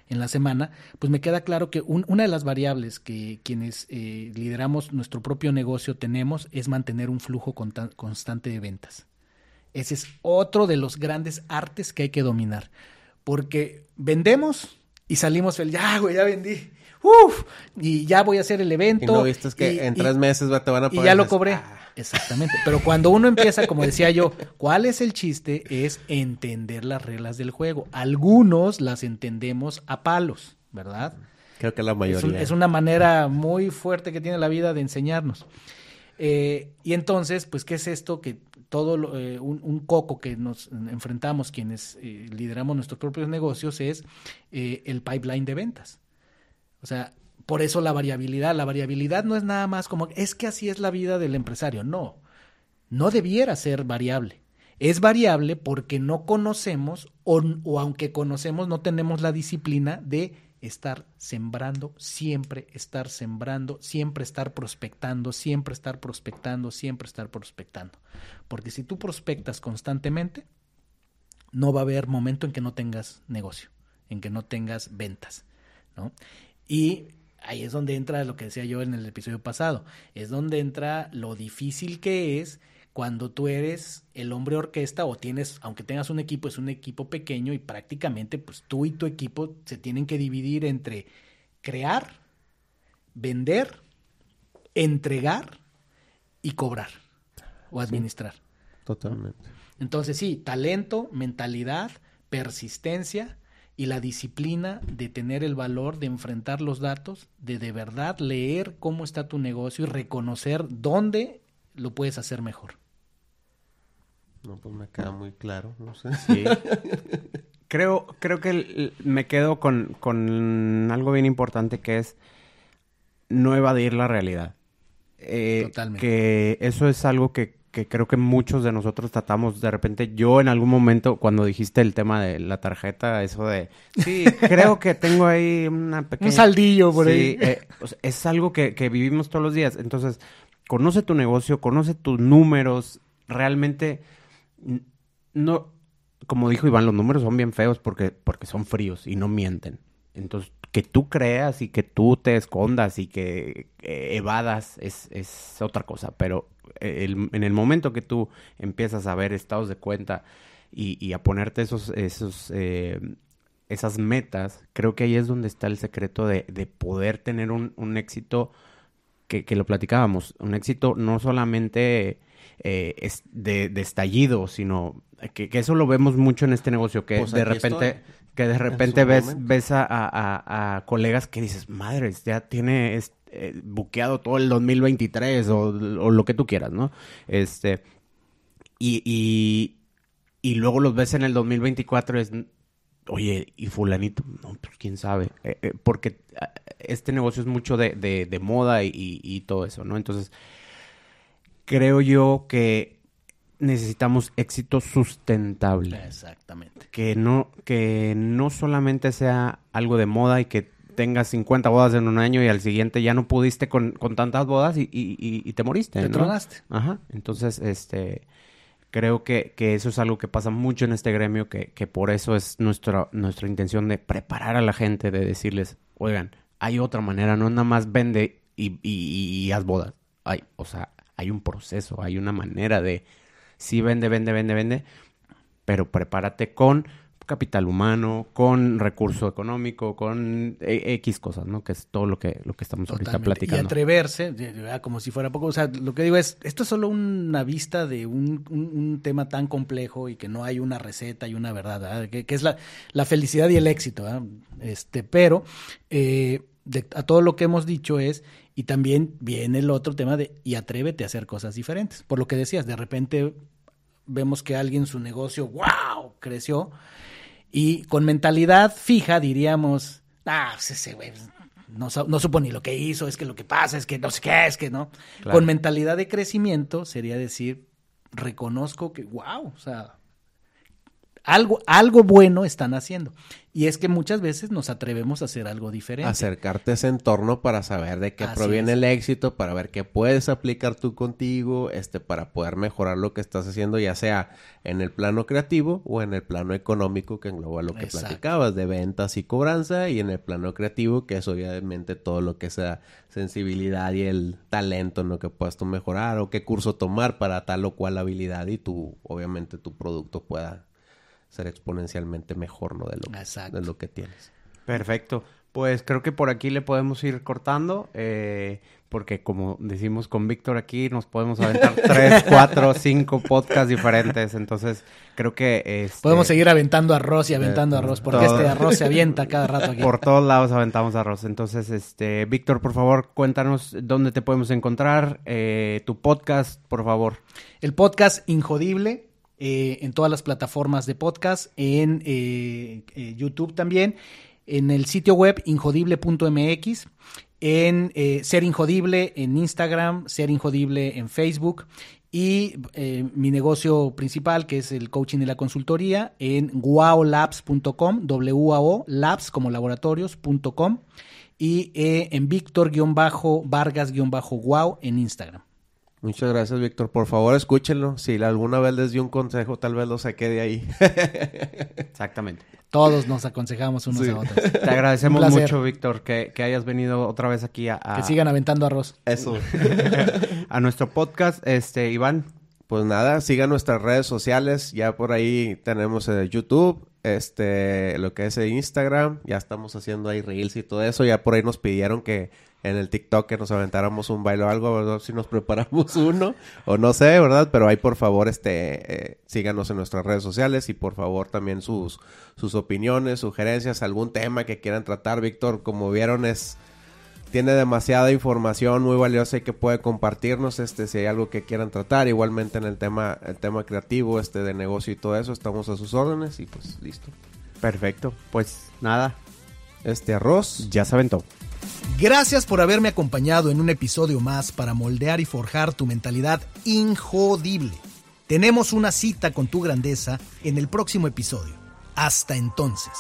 en la semana, pues me queda claro que un- una de las variables que quienes eh, lideramos nuestro propio negocio tenemos es mantener un flujo constante de ventas. Ese es otro de los grandes artes que hay que dominar. Porque vendemos y salimos fel- ya, güey, ya vendí. Uf, y ya voy a hacer el evento. Y no viste que y- en y- tres meses te van a y pagar. ya lo cobré. "Ah". Exactamente. Pero cuando uno empieza, como decía yo, ¿cuál es el chiste? Es entender las reglas del juego. Algunos las entendemos a palos, ¿verdad? Creo que la Es, un- mayoría. es una manera muy fuerte que tiene la vida de enseñarnos. Eh, y entonces, pues, ¿qué es esto? Que todo lo- eh, un, un coco que nos enfrentamos quienes eh, lideramos nuestros propios negocios es el pipeline de ventas. O sea, por eso la variabilidad. La variabilidad no es nada más como, es que así es la vida del empresario. No, no debiera ser variable. Es variable porque no conocemos o, o aunque conocemos no tenemos la disciplina de estar sembrando, siempre estar sembrando, siempre estar prospectando, siempre estar prospectando, siempre estar prospectando. Porque si tú prospectas constantemente, no va a haber momento en que no tengas negocio, en que no tengas ventas, ¿no? Y ahí es donde entra lo que decía yo en el episodio pasado, es donde entra lo difícil que es cuando tú eres el hombre orquesta o tienes, aunque tengas un equipo, es un equipo pequeño y prácticamente pues tú y tu equipo se tienen que dividir entre crear, vender, entregar y cobrar o administrar. Totalmente. Entonces sí, talento, mentalidad, persistencia y la disciplina de tener el valor de enfrentar los datos, de de verdad leer cómo está tu negocio y reconocer dónde lo puedes hacer mejor. No, pues me queda muy claro. No sé. Sí. creo, creo que me quedo con, con algo bien importante que es no evadir la realidad. Eh, Totalmente. Que eso es algo que, que creo que muchos de nosotros tratamos de repente. Yo en algún momento, cuando dijiste el tema de la tarjeta, eso de, sí, creo que tengo ahí una pequeña... Un saldillo por Sí, ahí. eh, es algo que, que vivimos todos los días. Entonces, conoce tu negocio, conoce tus números, realmente no, como dijo Iván, los números son bien feos porque, porque son fríos y no mienten. Entonces, que tú creas y que tú te escondas y que eh, evadas es, es, otra cosa. Pero en el momento que tú empiezas a ver estados de cuenta y, y a ponerte esos, esos, eh, esas metas, creo que ahí es donde está el secreto de, de poder tener un, un éxito que, que, lo platicábamos. Un éxito no solamente eh, es de, de, estallido, sino que, que, eso lo vemos mucho en este negocio, que pues de repente... Estoy. que de repente ves, ves a, a, a, colegas que dices, madres, ya tiene este, buqueado todo el 2023 o, o, lo que tú quieras, ¿no? Este, y, y, y, luego los ves en el 2024 es, oye, y fulanito, no, pues quién sabe, eh, eh, porque ah, este negocio es mucho de, de, de moda y, y todo eso, ¿no? Entonces, creo yo que necesitamos éxito sustentable. Exactamente. Que no, que no solamente sea algo de moda y que tengas 50 bodas en un año y al siguiente ya no pudiste con, con tantas bodas y, y, y, te moriste. Te ¿no? tronaste. Ajá. Entonces, este, creo que, que, eso es algo que pasa mucho en este gremio, que, que por eso es nuestra, nuestra intención de preparar a la gente, de decirles, oigan, hay otra manera, no nada más vende y, y, y haz bodas. Hay, o sea, hay un proceso, hay una manera de sí vende, vende, vende, vende, pero prepárate con capital humano, con recurso económico, con X cosas, ¿no? Que es todo lo que, lo que estamos Totalmente. ahorita platicando. Y atreverse, como si fuera poco, o sea, lo que digo es, esto es solo una vista de un, un, un tema tan complejo y que no hay una receta y una verdad, que, que, es la, la, felicidad y el éxito, ¿verdad? este, pero eh, de, a todo lo que hemos dicho es, y también viene el otro tema de, y atrévete a hacer cosas diferentes. Por lo que decías, de repente vemos que alguien su negocio, wow, creció, y con mentalidad fija diríamos, ah, pues ese güey no, no supo ni lo que hizo, es que lo que pasa es que no sé qué, es que no. Claro. Con mentalidad de crecimiento sería decir, reconozco que, wow, o sea, algo, algo bueno están haciendo. Y es que muchas veces nos atrevemos a hacer algo diferente. Acercarte a ese entorno para saber de qué Así proviene es. el éxito, para ver qué puedes aplicar tú contigo, este, para poder mejorar lo que estás haciendo, ya sea en el plano creativo o en el plano económico, que engloba lo que Exacto. platicabas, de ventas y cobranza, y en el plano creativo, que es obviamente todo lo que sea sensibilidad y el talento en lo que puedas tú mejorar, o qué curso tomar para tal o cual habilidad, y tu, obviamente, tu producto pueda ser exponencialmente mejor, ¿no? De lo, de lo que tienes. Perfecto. Pues creo que por aquí le podemos ir cortando, eh, porque como decimos con Víctor aquí, nos podemos aventar tres, cuatro, cinco podcasts diferentes. Entonces, creo que... Este, podemos seguir aventando arroz y aventando eh, arroz, porque todo, este arroz se avienta cada rato aquí. Por todos lados aventamos arroz. Entonces, este Víctor, por favor, cuéntanos dónde te podemos encontrar, eh, tu podcast, por favor. El podcast Injodible, eh, en todas las plataformas de podcast, en eh, eh, YouTube también, en el sitio web injodible.mx, en Ser Injodible en Instagram, Ser Injodible en Facebook y mi negocio principal que es el coaching y la consultoría en waolabs.com, W-A-O, labs como laboratorios.com y en Víctor-Vargas-Wow en Instagram. Muchas gracias, Víctor. Por favor, escúchenlo. Si alguna vez les dio un consejo, tal vez lo saqué de ahí. Exactamente. Todos nos aconsejamos unos sí. a otros. Te agradecemos mucho, Víctor, que, que, hayas venido otra vez aquí a, a... Que sigan aventando arroz. Eso. a nuestro podcast, este, Iván. Pues nada, sigan nuestras redes sociales. Ya por ahí tenemos eh, YouTube, este, lo que es Instagram. Ya estamos haciendo ahí reels y todo eso. Ya por ahí nos pidieron que en el TikTok que nos aventáramos un baile o algo, si nos preparamos uno o no sé, ¿verdad? Pero ahí por favor este eh, síganos en nuestras redes sociales y por favor también sus sus opiniones, sugerencias, algún tema que quieran tratar, Víctor, como vieron es tiene demasiada información muy valiosa y que puede compartirnos este si hay algo que quieran tratar igualmente en el tema el tema creativo este de negocio y todo eso estamos a sus órdenes y pues listo perfecto pues nada este arroz ya se aventó Gracias por haberme acompañado en un episodio más para moldear y forjar tu mentalidad injodible. Tenemos una cita con tu grandeza en el próximo episodio. Hasta entonces.